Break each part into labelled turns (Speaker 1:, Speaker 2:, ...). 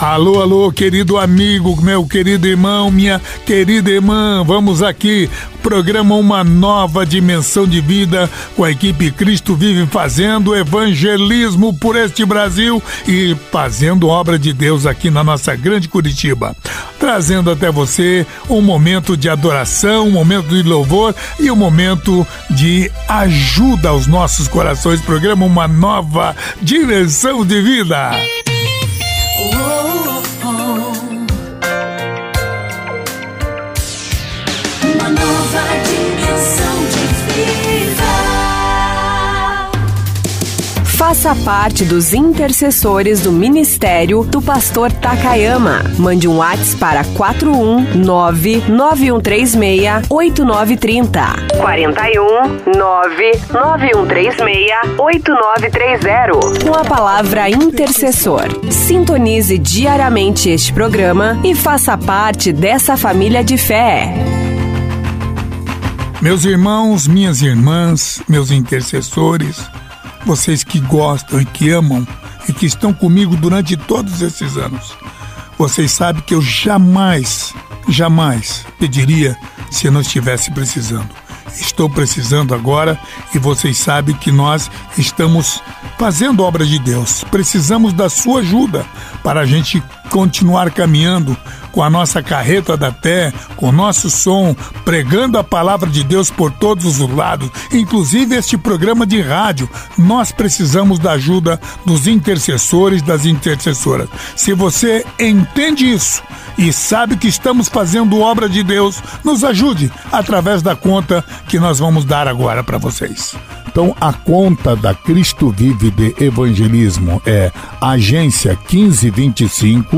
Speaker 1: Alô, alô, querido amigo, meu querido irmão, minha querida irmã, vamos aqui, programa Uma Nova Dimensão de Vida com a equipe Cristo Vive fazendo evangelismo por este Brasil e fazendo obra de Deus aqui na nossa grande Curitiba. Trazendo até você um momento de adoração, um momento de louvor e um momento de ajuda aos nossos corações. Programa Uma Nova Dimensão de Vida. Ooh.
Speaker 2: Faça parte dos intercessores do ministério do pastor Takayama. Mande um WhatsApp para 419-9136-8930. 419-9136-8930. Com a palavra intercessor. Sintonize diariamente este programa e faça parte dessa família de fé.
Speaker 1: Meus irmãos, minhas irmãs, meus intercessores, vocês que gostam e que amam e que estão comigo durante todos esses anos. Vocês sabem que eu jamais, jamais pediria se não estivesse precisando. Estou precisando agora e vocês sabem que nós estamos fazendo obra de Deus. Precisamos da sua ajuda para a gente continuar caminhando com a nossa carreta da fé, com o nosso som, pregando a palavra de Deus por todos os lados, inclusive este programa de rádio. Nós precisamos da ajuda dos intercessores, das intercessoras. Se você entende isso e sabe que estamos fazendo obra de Deus, nos ajude através da conta que nós vamos dar agora para vocês. Então, a conta da Cristo Vive de Evangelismo é agência 1525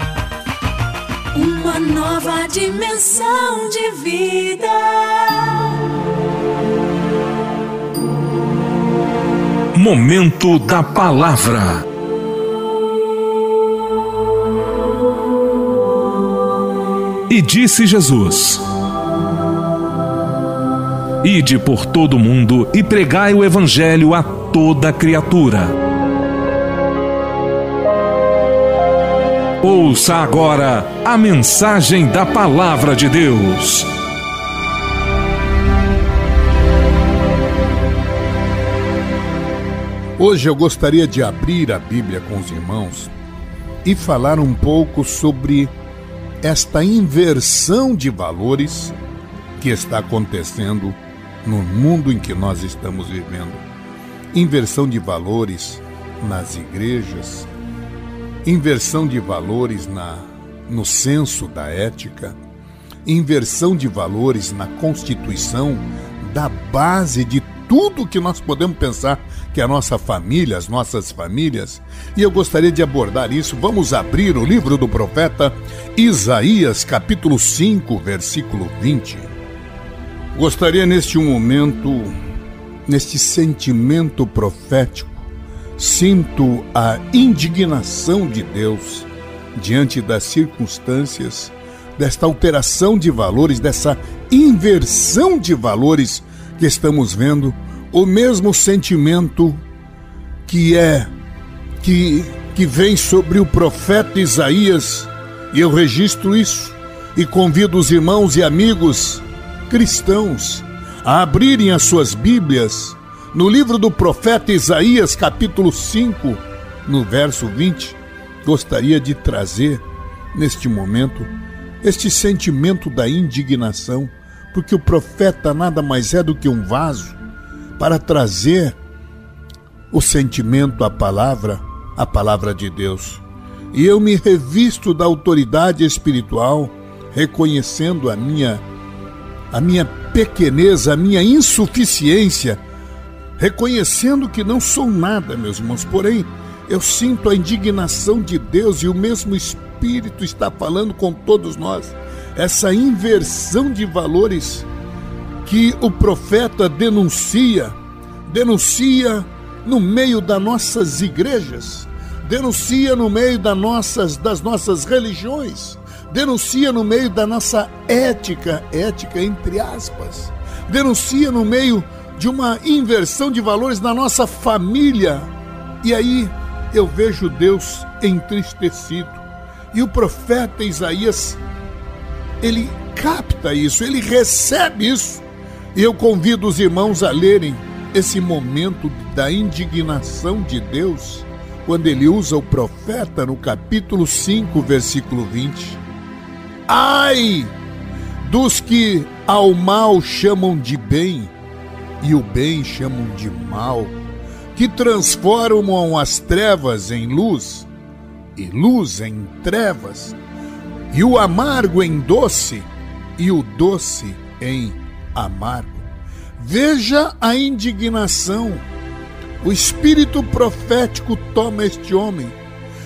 Speaker 3: nova dimensão de vida.
Speaker 4: Momento da Palavra. E disse Jesus: Ide por todo o mundo e pregai o Evangelho a toda criatura. Ouça agora a mensagem da Palavra de Deus.
Speaker 1: Hoje eu gostaria de abrir a Bíblia com os irmãos e falar um pouco sobre esta inversão de valores que está acontecendo no mundo em que nós estamos vivendo. Inversão de valores nas igrejas, inversão de valores na, no senso da ética, inversão de valores na constituição da base de tudo que nós podemos pensar que a nossa família, as nossas famílias. E eu gostaria de abordar isso. Vamos abrir o livro do profeta Isaías, capítulo 5, versículo 20. Gostaria neste momento, neste sentimento profético, sinto a indignação de Deus diante das circunstâncias, desta alteração de valores, dessa inversão de valores que estamos vendo, o mesmo sentimento que é que que vem sobre o profeta Isaías, e eu registro isso e convido os irmãos e amigos cristãos a abrirem as suas Bíblias no livro do profeta Isaías, capítulo 5, no verso 20. Gostaria de trazer neste momento este sentimento da indignação, porque o profeta nada mais é do que um vaso para trazer o sentimento, a palavra, a palavra de Deus. E eu me revisto da autoridade espiritual, reconhecendo a minha a minha pequenez, a minha insuficiência, reconhecendo que não sou nada, meus irmãos. Porém, eu sinto a indignação de Deus e o mesmo Espírito está falando com todos nós. Essa inversão de valores que o profeta denuncia, denuncia no meio das nossas igrejas, denuncia no meio das nossas, das nossas religiões, denuncia no meio da nossa ética, ética entre aspas, denuncia no meio de uma inversão de valores na nossa família. E aí eu vejo Deus entristecido. E o profeta Isaías, ele capta isso, ele recebe isso. E eu convido os irmãos a lerem esse momento da indignação de Deus, quando ele usa o profeta no capítulo 5, versículo 20. Ai dos que ao mal chamam de bem e o bem chamam de mal que transformam as trevas em luz e luz em trevas, e o amargo em doce e o doce em amargo. Veja a indignação. O espírito profético toma este homem,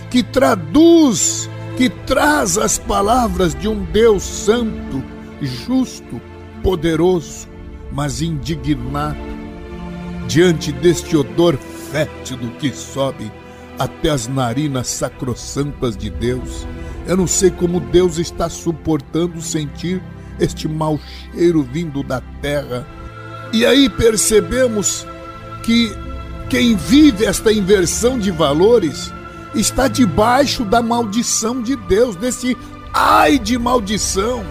Speaker 1: que traduz, que traz as palavras de um Deus santo, justo, poderoso, mas indignado diante deste odor fétido que sobe até as narinas sacrossantas de Deus. Eu não sei como Deus está suportando sentir este mau cheiro vindo da terra. E aí percebemos que quem vive esta inversão de valores está debaixo da maldição de Deus, desse ai de maldição.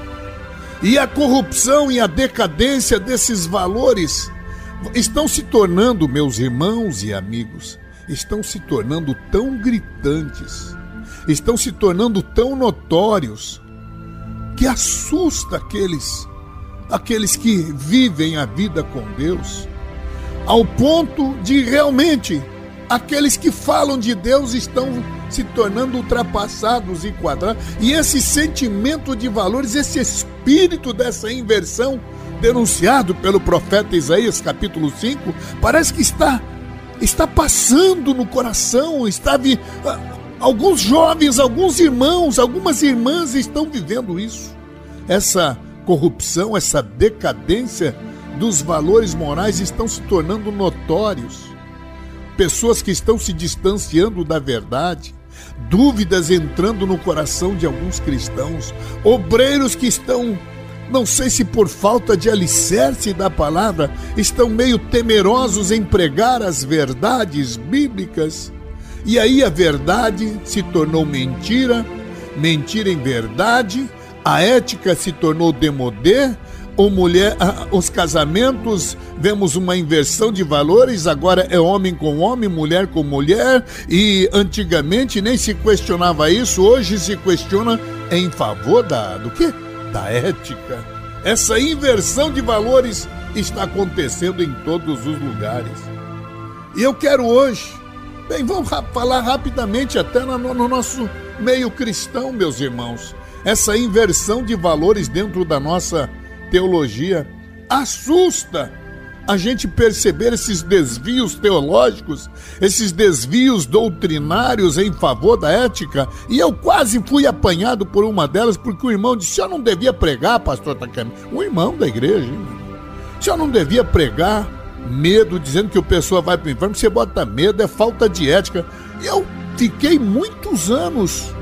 Speaker 1: E a corrupção e a decadência desses valores estão se tornando, meus irmãos e amigos, estão se tornando tão gritantes, estão se tornando tão notórios, que assusta aqueles, aqueles que vivem a vida com Deus, ao ponto de realmente aqueles que falam de Deus estão se tornando ultrapassados e quadrados, e esse sentimento de valores, esse espírito dessa inversão denunciado pelo profeta Isaías, capítulo 5, parece que está está passando no coração, está vi... alguns jovens, alguns irmãos, algumas irmãs estão vivendo isso. Essa corrupção, essa decadência dos valores morais estão se tornando notórios. Pessoas que estão se distanciando da verdade, dúvidas entrando no coração de alguns cristãos, obreiros que estão não sei se por falta de alicerce da palavra, estão meio temerosos em pregar as verdades bíblicas. E aí a verdade se tornou mentira, mentira em verdade, a ética se tornou demodé, ou mulher, os casamentos, vemos uma inversão de valores, agora é homem com homem, mulher com mulher, e antigamente nem se questionava isso, hoje se questiona em favor da do quê? da ética. Essa inversão de valores está acontecendo em todos os lugares. E eu quero hoje, bem, vamos falar rapidamente até no, no nosso meio cristão, meus irmãos. Essa inversão de valores dentro da nossa teologia assusta a gente perceber esses desvios teológicos, esses desvios doutrinários em favor da ética, e eu quase fui apanhado por uma delas porque o irmão disse: "Eu não devia pregar, pastor Takemi". O irmão da igreja, hein? eu não devia pregar medo, dizendo que o pessoa vai para o inferno, você bota medo, é falta de ética. Eu fiquei muitos anos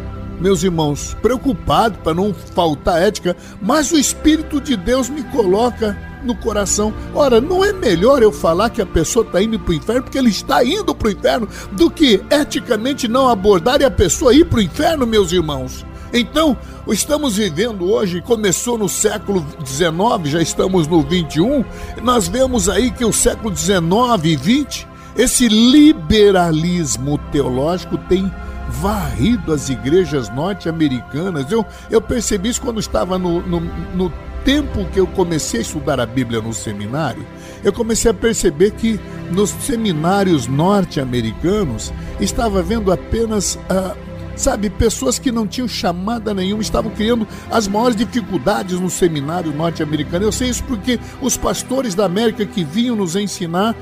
Speaker 1: meus irmãos, preocupado para não faltar ética, mas o Espírito de Deus me coloca no coração. Ora, não é melhor eu falar que a pessoa está indo para o inferno porque ele está indo para o inferno do que eticamente não abordar e a pessoa ir para o inferno, meus irmãos? Então, estamos vivendo hoje, começou no século XIX, já estamos no 21, nós vemos aí que o século XIX e 20, esse liberalismo teológico tem varrido as igrejas norte-americanas. Eu, eu percebi isso quando estava no, no, no tempo que eu comecei a estudar a Bíblia no seminário, eu comecei a perceber que nos seminários norte-americanos estava vendo apenas uh, Sabe, pessoas que não tinham chamada nenhuma estavam criando as maiores dificuldades no seminário norte-americano. Eu sei isso porque os pastores da América que vinham nos ensinar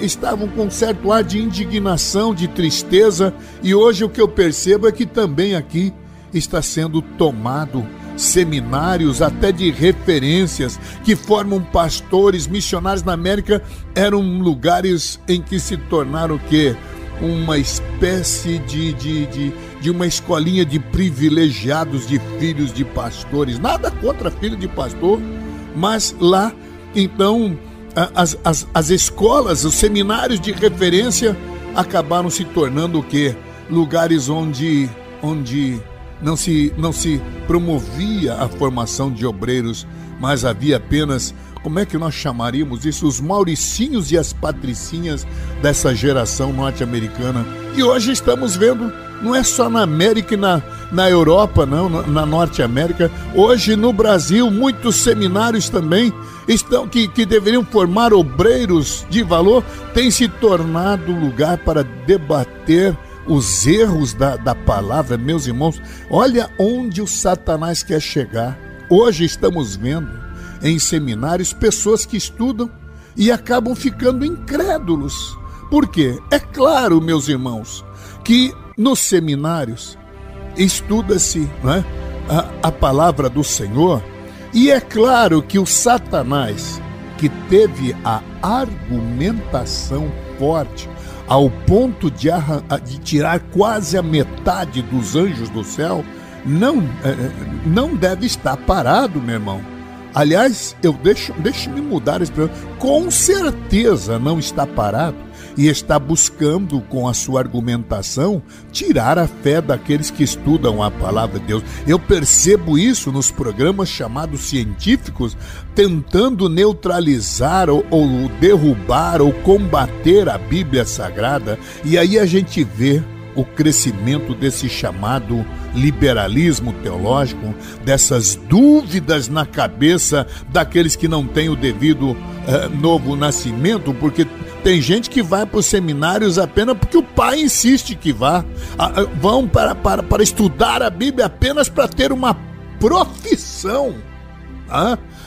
Speaker 1: estavam com um certo ar de indignação, de tristeza, e hoje o que eu percebo é que também aqui está sendo tomado seminários, até de referências, que formam pastores, missionários na América, eram lugares em que se tornaram o quê? Uma espécie de, de, de, de, uma escolinha de privilegiados de filhos de pastores. Nada contra filho de pastor, mas lá, então, as, as, as escolas, os seminários de referência acabaram se tornando o quê? Lugares onde, onde não, se, não se promovia a formação de obreiros, mas havia apenas como é que nós chamaríamos isso? Os mauricinhos e as patricinhas dessa geração norte-americana. E hoje estamos vendo, não é só na América e na, na Europa, não, na Norte América. Hoje no Brasil, muitos seminários também estão que, que deveriam formar obreiros de valor, têm se tornado lugar para debater os erros da, da palavra, meus irmãos. Olha onde o Satanás quer chegar. Hoje estamos vendo em seminários pessoas que estudam e acabam ficando incrédulos. Por quê? É claro, meus irmãos, que nos seminários estuda-se né, a, a palavra do Senhor e é claro que o Satanás, que teve a argumentação forte ao ponto de, de, tirar quase a metade dos anjos do céu, não, é, é, não deve estar parado, meu irmão. Aliás, eu deixo, deixe-me mudar esse. Com certeza não está parado e está buscando, com a sua argumentação, tirar a fé daqueles que estudam a palavra de Deus. Eu percebo isso nos programas chamados científicos, tentando neutralizar ou, ou derrubar ou combater a Bíblia Sagrada, e aí a gente vê o crescimento desse chamado liberalismo teológico, dessas dúvidas na cabeça daqueles que não têm o devido uh, novo nascimento, porque tem gente que vai para os seminários apenas porque o pai insiste que vá. Uh, uh, vão para, para, para estudar a Bíblia apenas para ter uma profissão.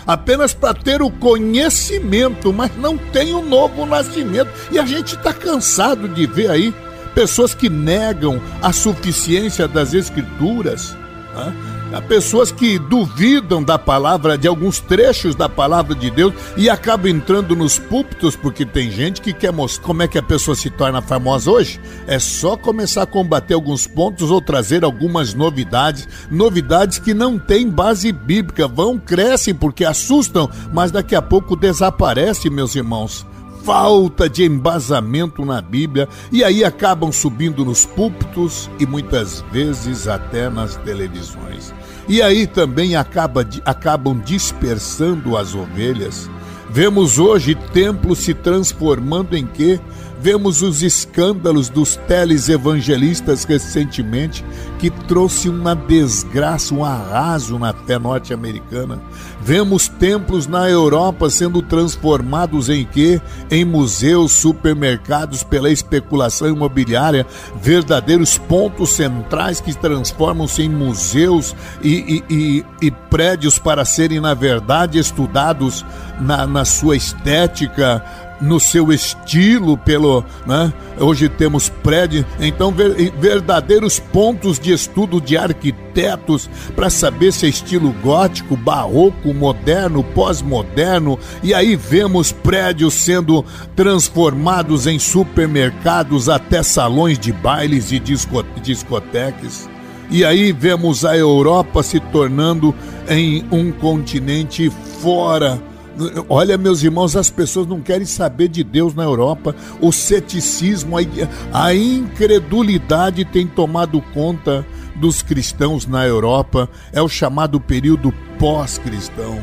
Speaker 1: apenas para ter o conhecimento, mas não tem o novo nascimento. E a gente está cansado de ver aí pessoas que negam a suficiência das Escrituras, né? há pessoas que duvidam da palavra, de alguns trechos da palavra de Deus e acabam entrando nos púlpitos, porque tem gente que quer mostrar como é que a pessoa se torna famosa hoje. É só começar a combater alguns pontos ou trazer algumas novidades, novidades que não têm base bíblica, vão, crescem porque assustam, mas daqui a pouco desaparece, meus irmãos falta de embasamento na Bíblia e aí acabam subindo nos púlpitos e muitas vezes até nas televisões. E aí também acaba, acabam dispersando as ovelhas. Vemos hoje templos se transformando em quê? Vemos os escândalos dos telesevangelistas recentemente, que trouxe uma desgraça, um arraso na fé norte-americana. Vemos templos na Europa sendo transformados em quê? Em museus, supermercados pela especulação imobiliária, verdadeiros pontos centrais que transformam-se em museus e, e, e, e, prédios para serem, na verdade, estudados na, na sua estética, no seu estilo, pelo, né? Hoje temos prédios, então ver, verdadeiros pontos de estudo de arquitetos para saber se é estilo gótico, barroco, moderno, pós-moderno, e aí vemos prédios sendo transformados em supermercados até salões de bailes e discotecas. E aí vemos a Europa se tornando em um continente fora Olha, meus irmãos, as pessoas não querem saber de Deus na Europa. O ceticismo, a incredulidade tem tomado conta dos cristãos na Europa. É o chamado período pós-cristão.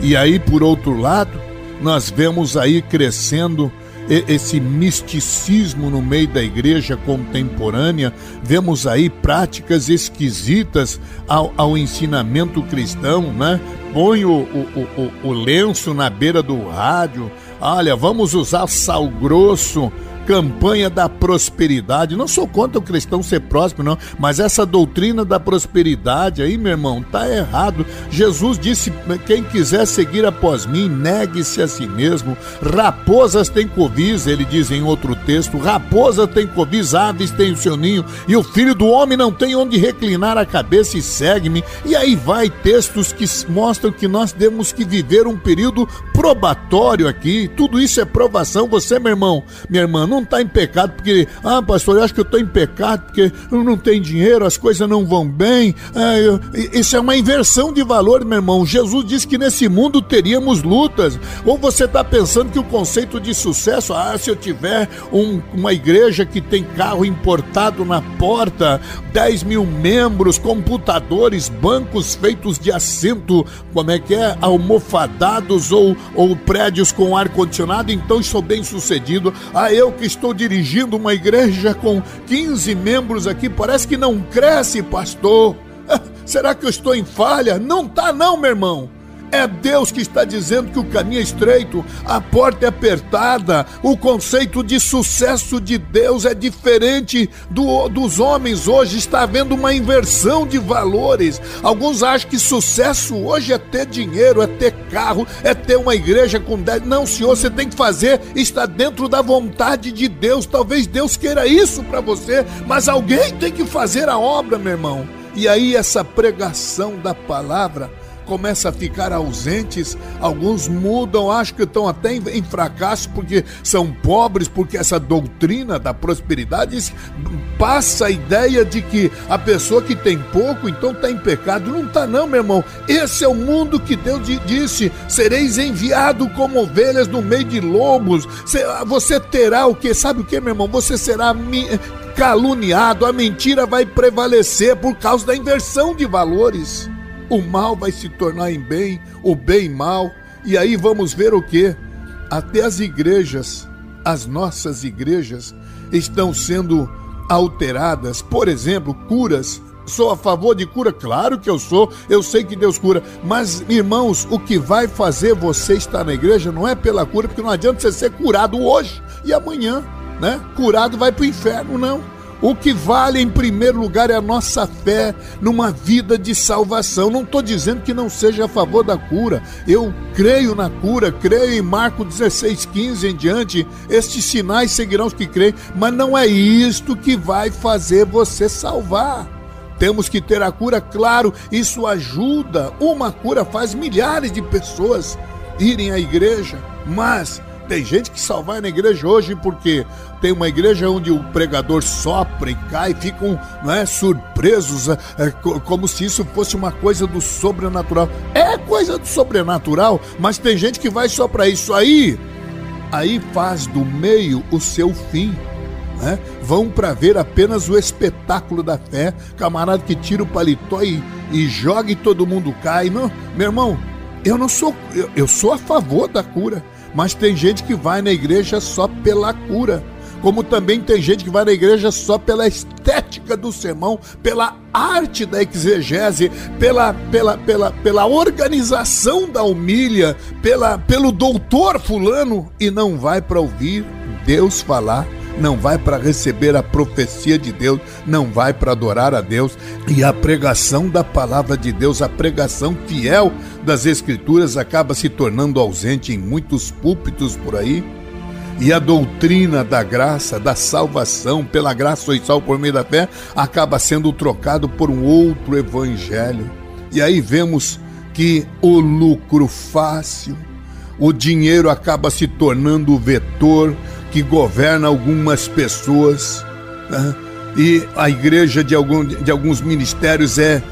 Speaker 1: E aí, por outro lado, nós vemos aí crescendo esse misticismo no meio da igreja contemporânea, vemos aí práticas esquisitas ao, ao ensinamento cristão, né? Põe o, o, o, o lenço na beira do rádio, olha, vamos usar sal grosso campanha da prosperidade. Não sou contra o cristão ser próspero, não, mas essa doutrina da prosperidade aí, meu irmão, tá errado. Jesus disse: quem quiser seguir após mim, negue-se a si mesmo. Raposas têm covis, ele diz em outro texto: raposa tem covis, aves têm o seu ninho, e o filho do homem não tem onde reclinar a cabeça e segue-me. E aí vai textos que mostram que nós temos que viver um período probatório aqui. Tudo isso é provação. Você, meu irmão, minha irmã, não não está em pecado porque, ah, pastor, eu acho que eu estou em pecado porque eu não tenho dinheiro, as coisas não vão bem. É, eu, isso é uma inversão de valor, meu irmão. Jesus disse que nesse mundo teríamos lutas. Ou você está pensando que o conceito de sucesso, ah, se eu tiver um, uma igreja que tem carro importado na porta, 10 mil membros, computadores, bancos feitos de assento, como é que é? Almofadados ou, ou prédios com ar-condicionado, então estou bem sucedido. Ah, eu que estou dirigindo uma igreja com 15 membros aqui, parece que não cresce, pastor. Será que eu estou em falha? Não tá não, meu irmão. É Deus que está dizendo que o caminho é estreito, a porta é apertada. O conceito de sucesso de Deus é diferente do, dos homens hoje. Está havendo uma inversão de valores. Alguns acham que sucesso hoje é ter dinheiro, é ter carro, é ter uma igreja com 10. Não, senhor, você tem que fazer, está dentro da vontade de Deus. Talvez Deus queira isso para você, mas alguém tem que fazer a obra, meu irmão. E aí, essa pregação da palavra começam a ficar ausentes, alguns mudam, acho que estão até em, fracasso porque são pobres, porque essa doutrina da prosperidade passa a ideia de que a pessoa que tem pouco então está em pecado. Não está, não, meu irmão. Esse é o mundo que Deus disse: sereis enviado como ovelhas no meio de lobos. Você terá o que? Sabe o que, meu irmão? Você será caluniado, a mentira vai prevalecer por causa da inversão de valores o mal vai se tornar em bem, o bem em mal, e aí vamos ver o que? Até as igrejas, as nossas igrejas, estão sendo alteradas. Por exemplo, curas. Sou a favor de cura? Claro que eu sou, eu sei que Deus cura. Mas, irmãos, o que vai fazer você estar na igreja não é pela cura, porque não adianta você ser curado hoje e amanhã, né? Curado vai para o inferno, não. O que vale em primeiro lugar é a nossa fé numa vida de salvação. Não estou dizendo que não seja a favor da cura. Eu creio na cura, creio em Marcos 16, 15 em diante. Estes sinais seguirão os que creem, mas não é isto que vai fazer você salvar. Temos que ter a cura, claro, isso ajuda. Uma cura faz milhares de pessoas irem à igreja, mas tem gente que só vai na igreja hoje porque tem uma igreja onde o pregador sopra e cai, ficam é, surpresos, é, é como se isso fosse uma coisa do sobrenatural. É coisa do sobrenatural, mas tem gente que vai só para isso aí. Aí faz do meio o seu fim. Né? Vão para ver apenas o espetáculo da fé, camarada que tira o paletó e, e joga e todo mundo cai. Não, meu irmão, eu não sou, eu, eu sou a favor da cura. Mas tem gente que vai na igreja só pela cura. como também tem gente que vai na igreja só pela estética do sermão, pela arte da exegese, pela, pela, pela, pela organização da humilha, pela, pelo doutor fulano e não vai para ouvir Deus falar não vai para receber a profecia de Deus, não vai para adorar a Deus. E a pregação da palavra de Deus, a pregação fiel das Escrituras, acaba se tornando ausente em muitos púlpitos por aí. E a doutrina da graça, da salvação, pela graça e sal por meio da fé, acaba sendo trocado por um outro evangelho. E aí vemos que o lucro fácil, o dinheiro acaba se tornando o vetor que governa algumas pessoas. Né? E a igreja de, algum, de alguns ministérios é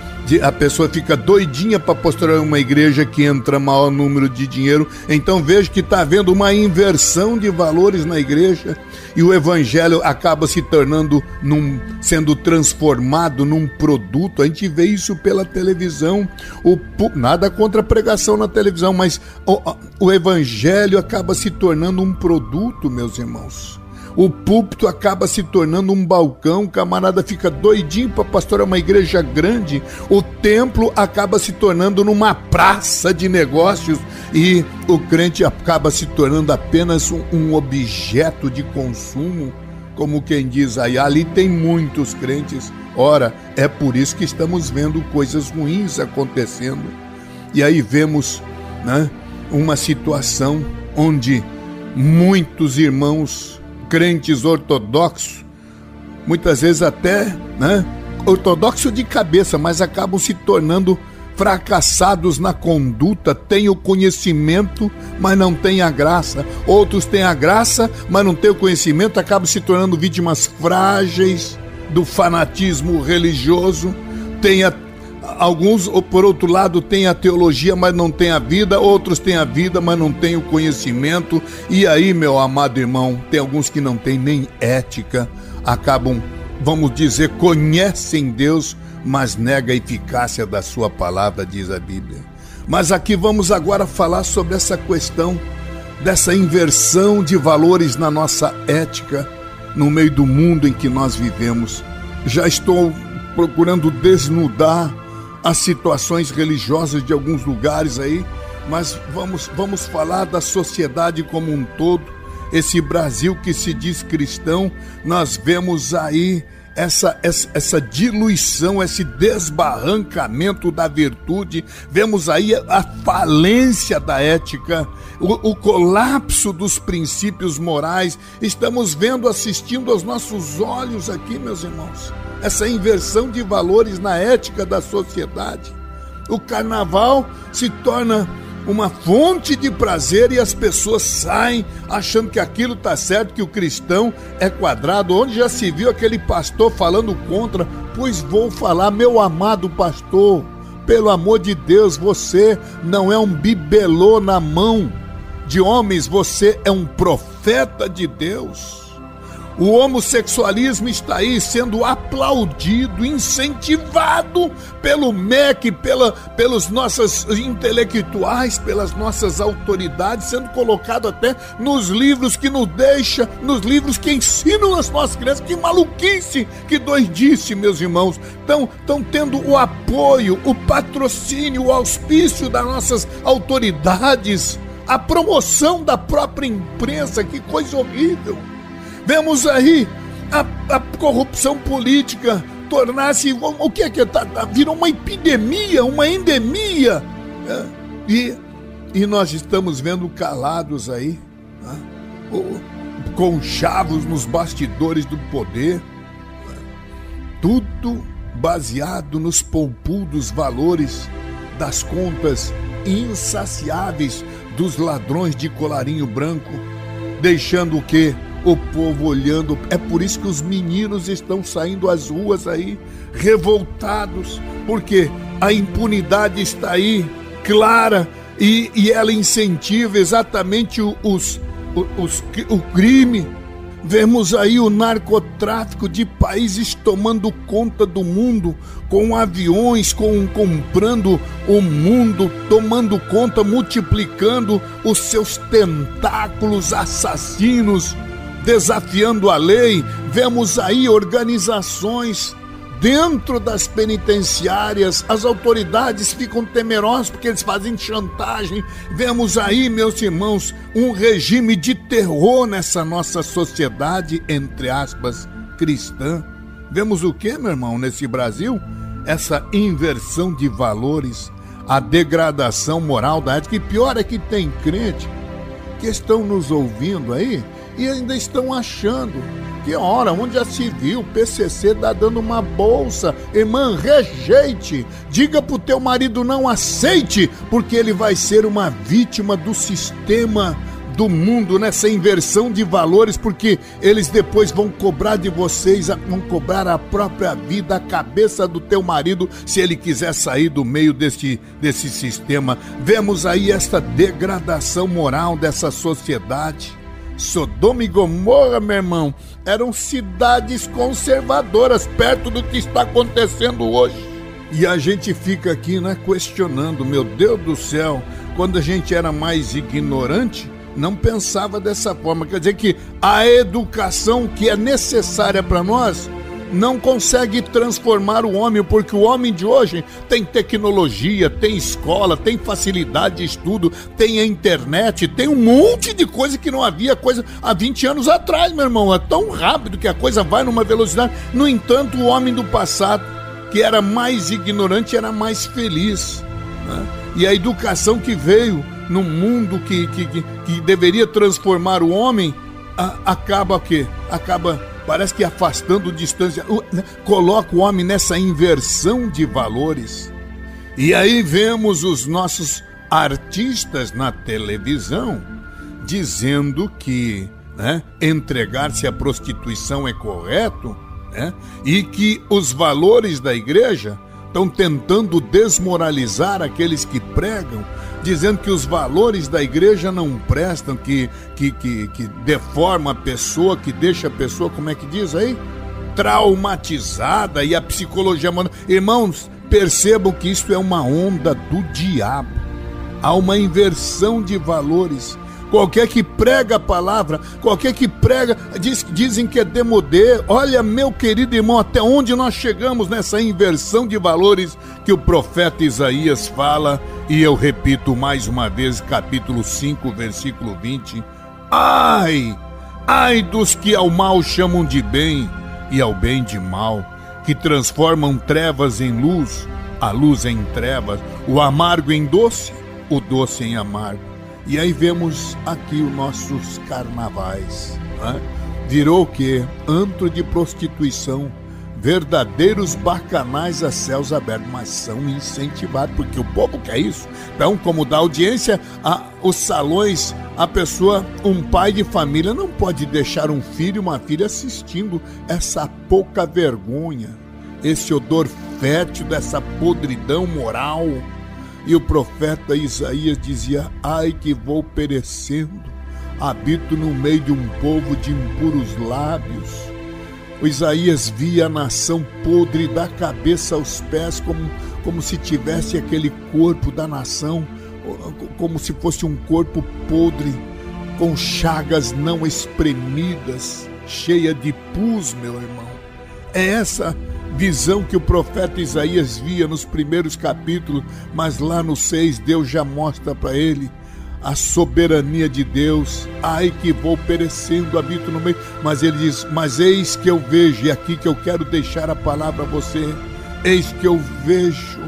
Speaker 1: a pessoa fica doidinha para postular uma igreja que entra maior número de dinheiro. Então vejo que está havendo uma inversão de valores na igreja e o evangelho acaba se tornando num, sendo transformado num produto. A gente vê isso pela televisão. O, nada contra a pregação na televisão, mas o, o evangelho acaba se tornando um produto, meus irmãos. O púlpito acaba se tornando um balcão, o camarada fica doidinho para pastorear uma igreja grande. O templo acaba se tornando numa praça de negócios e o crente acaba se tornando apenas um, um objeto de consumo. Como quem diz aí, ali tem muitos crentes. Ora, é por isso que estamos vendo coisas ruins acontecendo. E aí vemos né, uma situação onde muitos irmãos crentes ortodoxos, muitas vezes até né, ortodoxo de cabeça, mas acabam se tornando fracassados na conduta, têm o conhecimento, mas não têm a graça. Outros têm a graça, mas não têm o conhecimento, acabam se tornando vítimas frágeis do fanatismo religioso. Tem a Alguns, por outro lado, têm a teologia, mas não têm a vida, outros têm a vida, mas não têm o conhecimento. E aí, meu amado irmão, tem alguns que não têm nem ética, acabam, vamos dizer, conhecem Deus, mas nega a eficácia da sua palavra, diz a Bíblia. Mas aqui vamos agora falar sobre essa questão dessa inversão de valores na nossa ética no meio do mundo em que nós vivemos. Já estou procurando desnudar as situações religiosas de alguns lugares aí, mas vamos, vamos falar da sociedade como um todo. Esse Brasil que se diz cristão, nós vemos aí essa, essa, essa, diluição, esse desbarrancamento da virtude, vemos aí a falência da ética, o, o, colapso dos princípios morais. Estamos vendo, assistindo aos nossos olhos aqui, meus irmãos essa inversão de valores na ética da sociedade. O carnaval se torna uma fonte de prazer e as pessoas saem achando que aquilo está certo, que o cristão é quadrado. Onde já se viu aquele pastor falando contra? Pois vou falar, meu amado pastor, pelo amor de Deus, você não é um bibelô na mão de homens, você é um profeta de Deus. O homossexualismo está aí sendo aplaudido, incentivado pelo MEC, pela, pelos nossos intelectuais, pelas nossas autoridades, sendo colocado até nos livros que nos deixa, nos livros que ensinam as nossas crianças. Que maluquice, que doidice, meus irmãos. Estão, tendo o apoio, o patrocínio, o auspício das nossas autoridades, a promoção da própria imprensa. Que coisa horrível. Vemos aí a, a corrupção política tornar-se o que é que tá, tá, virou uma epidemia, uma endemia. É, e, e nós estamos vendo calados aí, né? com chavos nos bastidores do poder, tudo baseado nos poupudos valores das contas insaciáveis dos ladrões de colarinho branco, deixando o que o povo olhando. É por isso que os meninos estão saindo às ruas aí, revoltados, porque a impunidade está aí, clara, e, e ela incentiva exatamente os, os, os, o crime. Vemos aí o narcotráfico de países tomando conta do mundo, com aviões, com, comprando o mundo, tomando conta, multiplicando os seus tentáculos assassinos desafiando a lei, vemos aí organizações dentro das penitenciárias, as autoridades ficam temerosas porque eles fazem chantagem. Vemos aí, meus irmãos, um regime de terror nessa nossa sociedade, entre aspas, cristã. Vemos o que, meu irmão, nesse Brasil? Essa inversão de valores, a degradação moral da ética. E pior é que tem crente que estão nos ouvindo aí e ainda estão achando que hora, onde já se viu, o PCC tá dando uma bolsa. Irmã, rejeite. Diga pro teu marido não aceite, porque ele vai ser uma vítima do sistema do mundo nessa inversão de valores, porque eles depois vão cobrar de vocês, vão cobrar a própria vida, a cabeça do teu marido, se ele quiser sair do meio desse, desse sistema. Vemos aí esta degradação moral dessa sociedade. Sodoma e Gomorra, meu irmão, eram cidades conservadoras, perto do que está acontecendo hoje. E a gente fica aqui, né, questionando, meu Deus do céu, quando a gente era mais ignorante, não pensava dessa forma. Quer dizer que a educação que é necessária para nós não consegue transformar o homem, porque o homem de hoje tem tecnologia, tem escola, tem facilidade de estudo, tem a internet, tem um monte de coisa que não havia coisa há 20 anos atrás, meu irmão. É tão rápido que a coisa vai numa velocidade. No entanto, o homem do passado, que era mais ignorante, era mais feliz. Né? E a educação que veio no mundo que, que, que, que deveria transformar o homem, a, acaba o quê? Acaba parece que afastando distância, né, coloca o homem nessa inversão de valores. E aí vemos os nossos artistas na televisão dizendo que né, entregar-se à prostituição é correto né, e que os valores da igreja estão tentando desmoralizar aqueles que pregam dizendo que os valores da igreja não prestam, que, que, que, que deforma a pessoa, que deixa a pessoa, como é que diz aí? Traumatizada e a psicologia. Irmãos, percebam que isso é uma onda do diabo. Há uma inversão de valores qualquer que prega a palavra, qualquer que prega, diz, dizem que é demodê. Olha, meu querido irmão, até onde nós chegamos nessa inversão de valores que o profeta Isaías fala, e eu repito mais uma vez, capítulo 5, versículo 20. Ai, ai dos que ao mal chamam de bem e ao bem de mal, que transformam trevas em luz, a luz em trevas, o amargo em doce, o doce em amargo e aí vemos aqui os nossos carnavais. Né? Virou o quê? Antro de prostituição. Verdadeiros bacanais a céus abertos, mas são incentivados, porque o povo quer isso. Então, como dá audiência, a, os salões, a pessoa, um pai de família, não pode deixar um filho, uma filha assistindo essa pouca vergonha, esse odor fétido, essa podridão moral e o profeta Isaías dizia: Ai que vou perecendo, habito no meio de um povo de impuros lábios. O Isaías via a nação podre da cabeça aos pés, como, como se tivesse aquele corpo da nação, como se fosse um corpo podre, com chagas não espremidas, cheia de pus, meu irmão. É essa visão que o profeta Isaías via nos primeiros capítulos, mas lá no 6 Deus já mostra para ele a soberania de Deus. Ai que vou perecendo, habito no meio. Mas ele diz: Mas eis que eu vejo, e aqui que eu quero deixar a palavra a você. Eis que eu vejo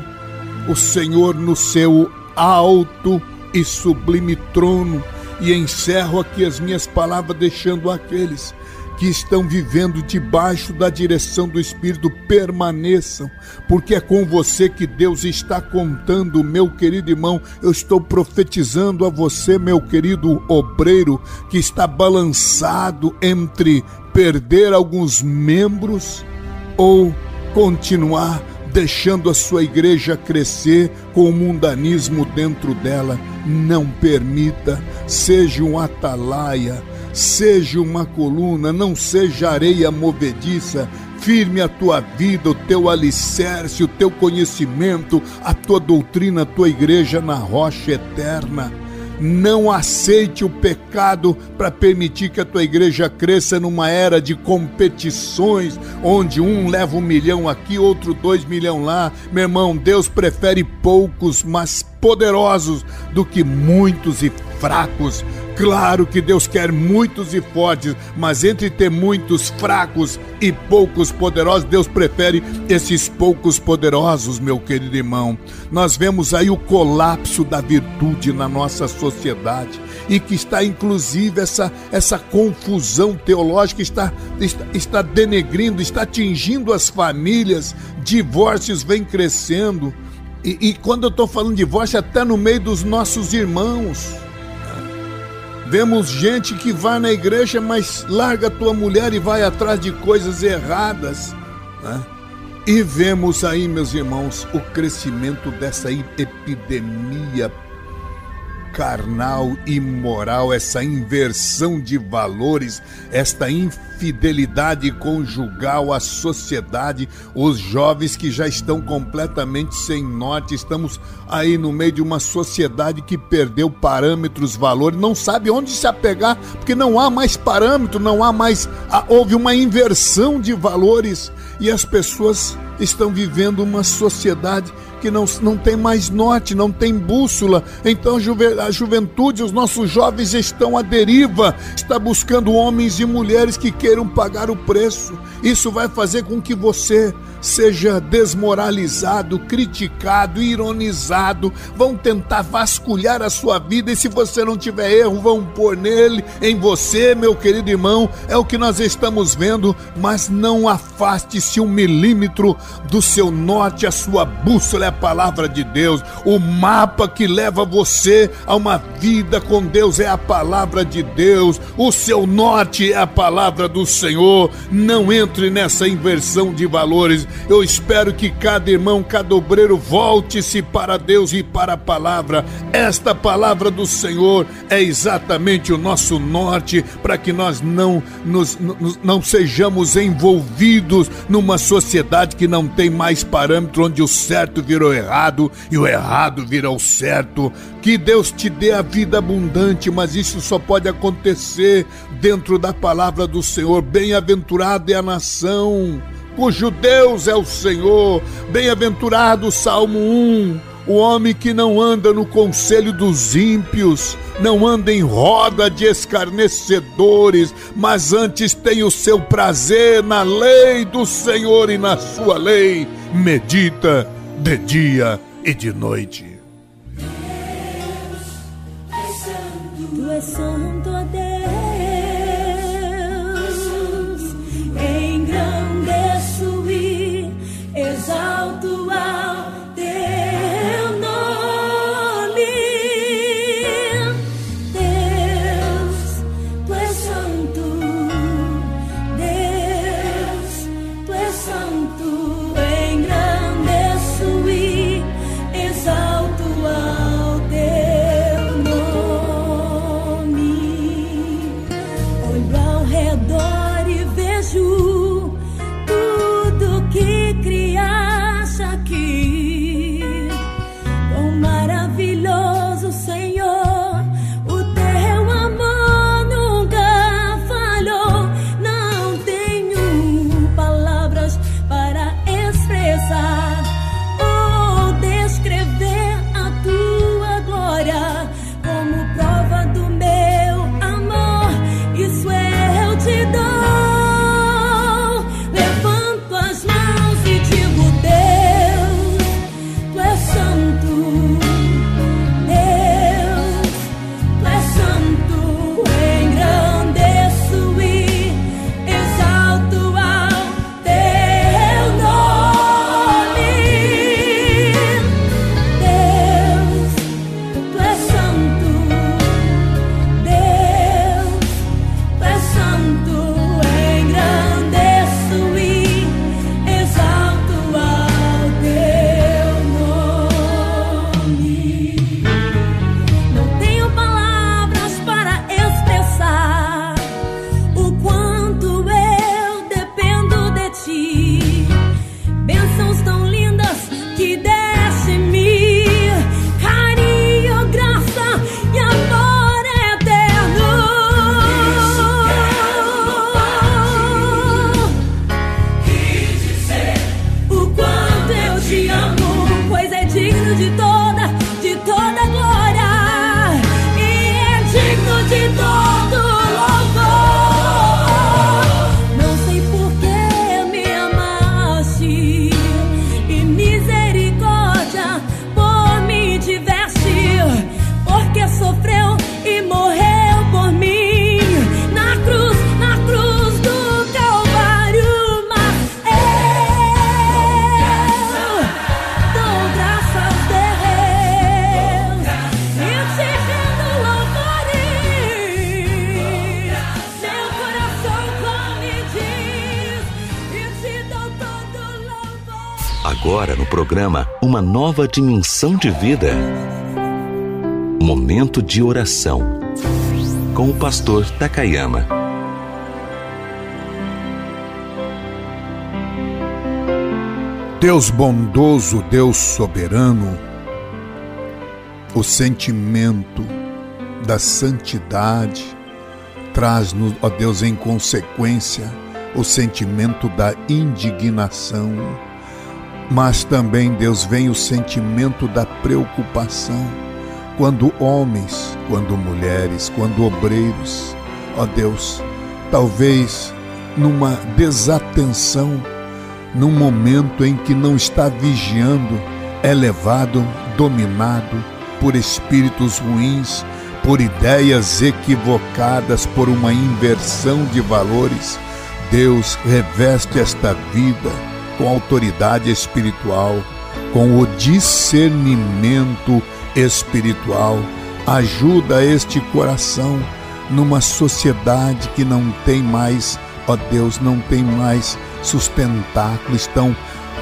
Speaker 1: o Senhor no seu alto e sublime trono. E encerro aqui as minhas palavras, deixando aqueles que estão vivendo debaixo da direção do Espírito permaneçam, porque é com você que Deus está contando, meu querido irmão. Eu estou profetizando a você, meu querido obreiro, que está balançado entre perder alguns membros ou continuar deixando a sua igreja crescer com o mundanismo dentro dela. Não permita, seja um atalaia Seja uma coluna, não seja areia movediça. Firme a tua vida, o teu alicerce, o teu conhecimento, a tua doutrina, a tua igreja na rocha eterna. Não aceite o pecado para permitir que a tua igreja cresça numa era de competições, onde um leva um milhão aqui, outro dois milhão lá. Meu irmão, Deus prefere poucos, mas poderosos do que muitos e fracos. Claro que Deus quer muitos e fortes, mas entre ter muitos fracos e poucos poderosos, Deus prefere esses poucos poderosos, meu querido irmão. Nós vemos aí o colapso da virtude na nossa sociedade e que está inclusive essa, essa confusão teológica está, está, está denegrindo, está atingindo as famílias, divórcios vem crescendo. E, e quando eu estou falando de divórcio, até no meio dos nossos irmãos. Vemos gente que vai na igreja, mas larga tua mulher e vai atrás de coisas erradas. Né? E vemos aí, meus irmãos, o crescimento dessa epidemia carnal e moral, essa inversão de valores, esta infidelidade conjugal à sociedade, os jovens que já estão completamente sem norte, estamos aí no meio de uma sociedade que perdeu parâmetros, valores, não sabe onde se apegar, porque não há mais parâmetro, não há mais. houve uma inversão de valores e as pessoas estão vivendo uma sociedade que não, não tem mais norte, não tem bússola. Então a juventude, os nossos jovens estão à deriva, está buscando homens e mulheres que queiram pagar o preço. Isso vai fazer com que você seja desmoralizado, criticado, ironizado, vão tentar vasculhar a sua vida e se você não tiver erro, vão pôr nele, em você, meu querido irmão. É o que nós estamos vendo, mas não afaste-se um milímetro do seu norte, a sua bússola a palavra de Deus. O mapa que leva você a uma vida com Deus é a palavra de Deus. O seu norte é a palavra do Senhor. Não entre nessa inversão de valores eu espero que cada irmão, cada obreiro volte-se para Deus e para a palavra. Esta palavra do Senhor é exatamente o nosso norte para que nós não, nos, não sejamos envolvidos numa sociedade que não tem mais parâmetro, onde o certo virou errado e o errado virou certo. Que Deus te dê a vida abundante, mas isso só pode acontecer dentro da palavra do Senhor. Bem-aventurada é a nação cujo Deus é o Senhor. Bem-aventurado Salmo 1. O homem que não anda no conselho dos ímpios, não anda em roda de escarnecedores, mas antes tem o seu prazer na lei do Senhor e na sua lei medita de dia e de noite.
Speaker 3: Deus, tu és santo,
Speaker 5: programa Uma Nova Dimensão de Vida. Momento de oração com o pastor Takayama.
Speaker 1: Deus bondoso, Deus soberano, o sentimento da santidade traz-nos, ó Deus, em consequência, o sentimento da indignação. Mas também, Deus, vem o sentimento da preocupação. Quando homens, quando mulheres, quando obreiros, ó Deus, talvez numa desatenção, num momento em que não está vigiando, é levado, dominado por espíritos ruins, por ideias equivocadas, por uma inversão de valores. Deus reveste esta vida com autoridade espiritual, com o discernimento espiritual. Ajuda este coração numa sociedade que não tem mais, ó Deus, não tem mais sustentáculo, estão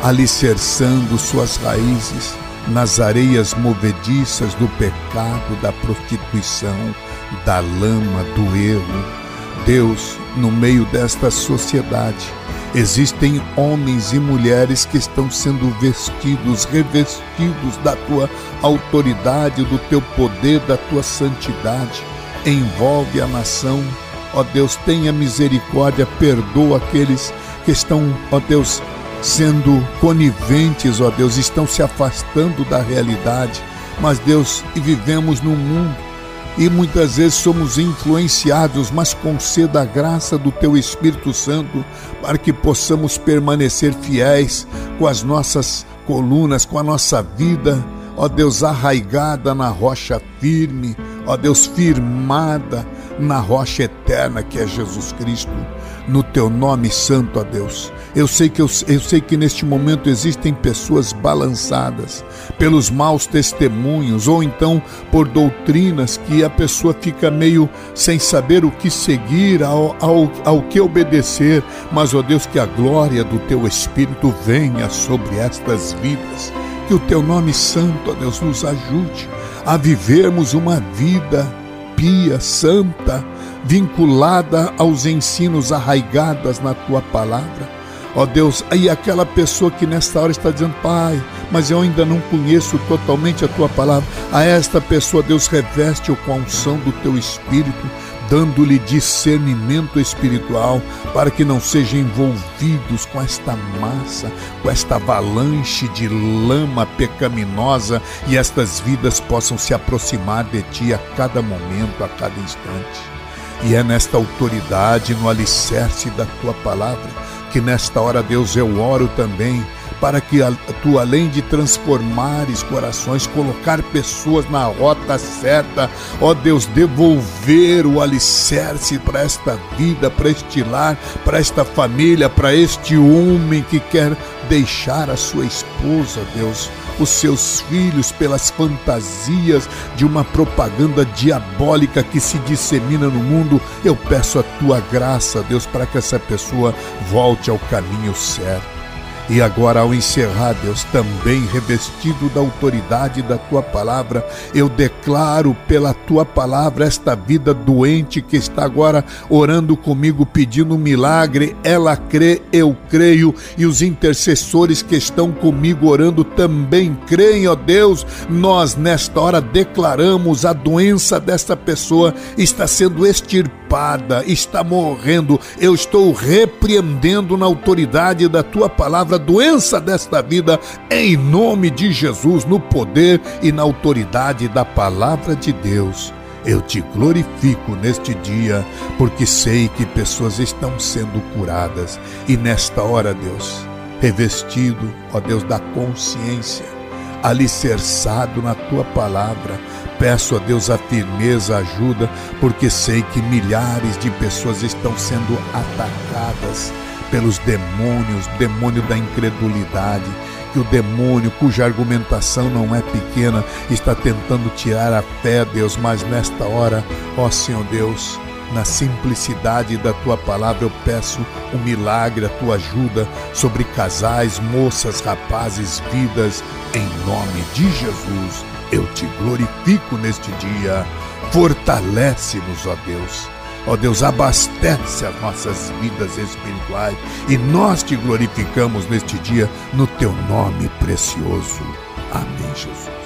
Speaker 1: alicerçando suas raízes nas areias movediças do pecado, da prostituição, da lama, do erro. Deus, no meio desta sociedade, existem homens e mulheres que estão sendo vestidos, revestidos da tua autoridade, do teu poder, da tua santidade. Envolve a nação. Ó Deus, tenha misericórdia, perdoa aqueles que estão, ó Deus, sendo coniventes, ó Deus, estão se afastando da realidade. Mas, Deus, e vivemos num mundo e muitas vezes somos influenciados, mas conceda a graça do Teu Espírito Santo para que possamos permanecer fiéis com as nossas colunas, com a nossa vida, ó Deus, arraigada na rocha firme, ó Deus, firmada na rocha eterna que é Jesus Cristo, no Teu nome santo, ó Deus. Eu sei que eu, eu sei que neste momento existem pessoas balançadas pelos maus testemunhos ou então por doutrinas que a pessoa fica meio sem saber o que seguir, ao, ao, ao que obedecer. Mas, ó Deus, que a glória do teu Espírito venha sobre estas vidas. Que o teu nome santo, ó Deus, nos ajude a vivermos uma vida pia, santa, vinculada aos ensinos arraigadas na tua palavra Ó Deus, aí aquela pessoa que nesta hora está dizendo, Pai, mas eu ainda não conheço totalmente a tua palavra. A esta pessoa, Deus, reveste-o com a unção do teu espírito, dando-lhe discernimento espiritual, para que não sejam envolvidos com esta massa, com esta avalanche de lama pecaminosa e estas vidas possam se aproximar de ti a cada momento, a cada instante. E é nesta autoridade, no alicerce da tua palavra, que nesta hora, Deus, eu oro também para que tu, além de transformares corações, colocar pessoas na rota certa, ó Deus, devolver o alicerce para esta vida, para este lar, para esta família, para este homem que quer deixar a sua esposa, Deus os seus filhos pelas fantasias de uma propaganda diabólica que se dissemina no mundo. Eu peço a tua graça, Deus, para que essa pessoa volte ao caminho certo. E agora, ao encerrar, Deus, também revestido da autoridade da tua palavra, eu declaro pela tua palavra esta vida doente que está agora orando comigo, pedindo um milagre. Ela crê, eu creio, e os intercessores que estão comigo orando também creem, ó Deus. Nós, nesta hora, declaramos a doença desta pessoa está sendo extirpada está morrendo. Eu estou repreendendo na autoridade da tua palavra doença desta vida, em nome de Jesus, no poder e na autoridade da palavra de Deus. Eu te glorifico neste dia, porque sei que pessoas estão sendo curadas. E nesta hora, Deus, revestido, ó Deus, da consciência, alicerçado na tua palavra, Peço a Deus a firmeza, a ajuda, porque sei que milhares de pessoas estão sendo atacadas pelos demônios, demônio da incredulidade, que o demônio, cuja argumentação não é pequena, está tentando tirar a fé, Deus, mas nesta hora, ó Senhor Deus, na simplicidade da tua palavra, eu peço um milagre, a tua ajuda sobre casais, moças, rapazes, vidas, em nome de Jesus. Eu te glorifico neste dia. Fortalece-nos, ó Deus. Ó Deus, abastece as nossas vidas espirituais e nós te glorificamos neste dia no teu nome precioso. Amém, Jesus.